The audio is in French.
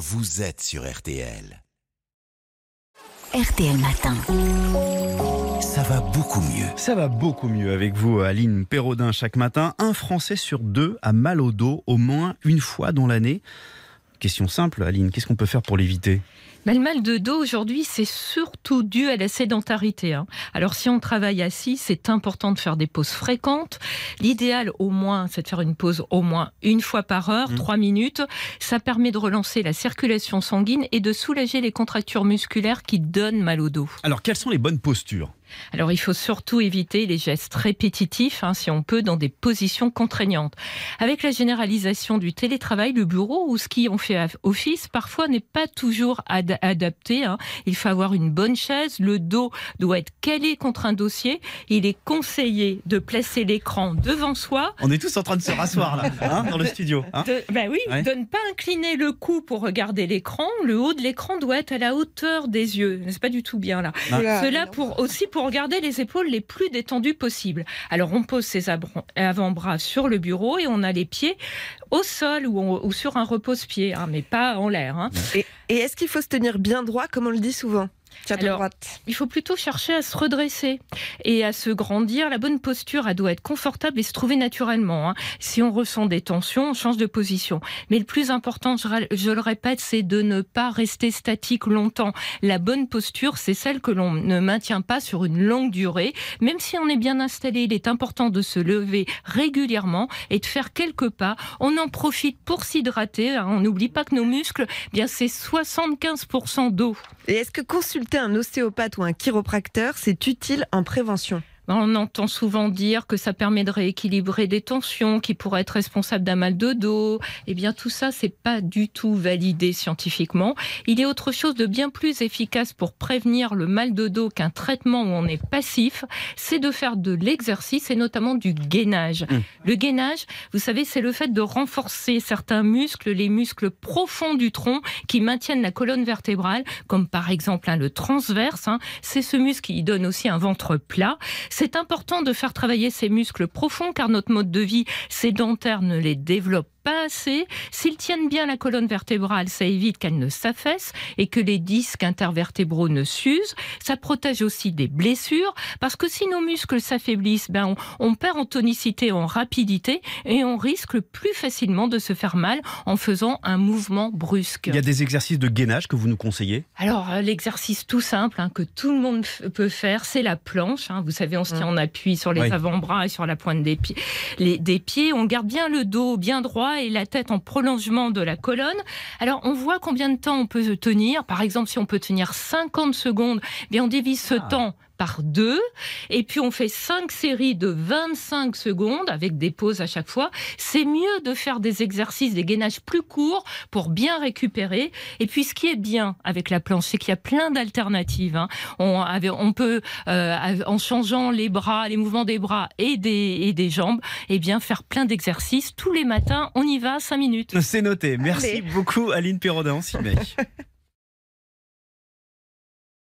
vous êtes sur RTL. RTL Matin. Ça va beaucoup mieux. Ça va beaucoup mieux avec vous, Aline Perraudin, chaque matin. Un Français sur deux a mal au dos au moins une fois dans l'année. Question simple, Aline, qu'est-ce qu'on peut faire pour l'éviter? Mais le mal de dos aujourd'hui, c'est surtout dû à la sédentarité. hein. Alors si on travaille assis, c'est important de faire des pauses fréquentes. L'idéal au moins, c'est de faire une pause au moins une fois par heure, Mmh. trois minutes. Ça permet de relancer la circulation sanguine et de soulager les contractures musculaires qui donnent mal au dos. Alors, quelles sont les bonnes postures? Alors il faut surtout éviter les gestes répétitifs, hein, si on peut, dans des positions contraignantes. Avec la généralisation du télétravail, le bureau ou ce qui ont fait office parfois n'est pas toujours ad- adapté. hein. Il faut avoir une bonne chaise, le dos doit être calé contre un dossier. Il est conseillé de placer l'écran devant soi. On est tous en train de se rasseoir là, hein, dans le studio. hein. De, bah oui, Ouais. de ne pas incliner le cou pour regarder l'écran. Le haut de l'écran doit être à la hauteur des yeux. C'est pas du tout bien là. Cela pour aussi pour garder les épaules les plus détendues possibles. Alors on pose ses avant-bras sur le bureau et on a les pieds au sol ou, sur un repose-pied, hein, mais pas en l'air. hein. Et, est-ce qu'il faut se tenir bien droit, comme on le dit souvent? Alors, droite. Il faut plutôt chercher à se redresser et à se grandir. La bonne posture, elle doit être confortable et se trouver naturellement. hein. Si on ressent des tensions, on change de position. Mais le plus important, je, le répète, c'est de ne pas rester statique longtemps. La bonne posture, c'est celle que l'on ne maintient pas sur une longue durée. Même si on est bien installé, il est important de se lever régulièrement et de faire quelques pas. On en profite pour s'hydrater. hein. On n'oublie pas que nos muscles, eh bien c'est 75% d'eau. Et est-ce que consulter un ostéopathe ou un chiropracteur, c'est utile en prévention On entend souvent dire que ça permet de rééquilibrer des tensions, qui pourraient être responsables d'un mal de dos. Eh bien, tout ça, c'est pas du tout validé scientifiquement. Il y a autre chose de bien plus efficace pour prévenir le mal de dos qu'un traitement où on est passif, c'est de faire de l'exercice et notamment du gainage. Mmh. Le gainage, vous savez, c'est le fait de renforcer certains muscles, les muscles profonds du tronc qui maintiennent la colonne vertébrale, comme par exemple hein, le transverse. hein. C'est ce muscle qui donne aussi un ventre plat. C'est important de faire travailler ces muscles profonds car notre mode de vie sédentaire ne les développe pas assez. S'ils tiennent bien la colonne vertébrale, ça évite qu'elle ne s'affaisse et que les disques intervertébraux ne s'usent. Ça protège aussi des blessures parce que si nos muscles s'affaiblissent, ben on, on perd en tonicité, en rapidité et on risque plus facilement de se faire mal en faisant un mouvement brusque. Il y a des exercices de gainage que vous nous conseillez? Alors, euh, l'exercice tout simple hein, que tout le monde peut faire, c'est la planche. hein. Vous savez, on se tient en appui sur les Oui. avant-bras et sur la pointe des, pieds, les, des pieds. On garde bien le dos bien droit et la tête en prolongement de la colonne. Alors, on voit combien de temps on peut tenir. Par exemple, si on peut tenir 50 secondes, eh bien on divise ce Ah. temps par deux, et puis on fait cinq séries de 25 secondes avec des pauses à chaque fois. C'est mieux de faire des exercices, des gainages plus courts pour bien récupérer. Et puis ce qui est bien avec la planche, c'est qu'il y a plein d'alternatives. hein. On, on peut, euh, en changeant les bras, les mouvements des bras et des, et des jambes, eh bien faire plein d'exercices tous les matins. On y va, 5 minutes. C'est noté. Merci Allez. beaucoup, Aline Perraudin. On s'y met.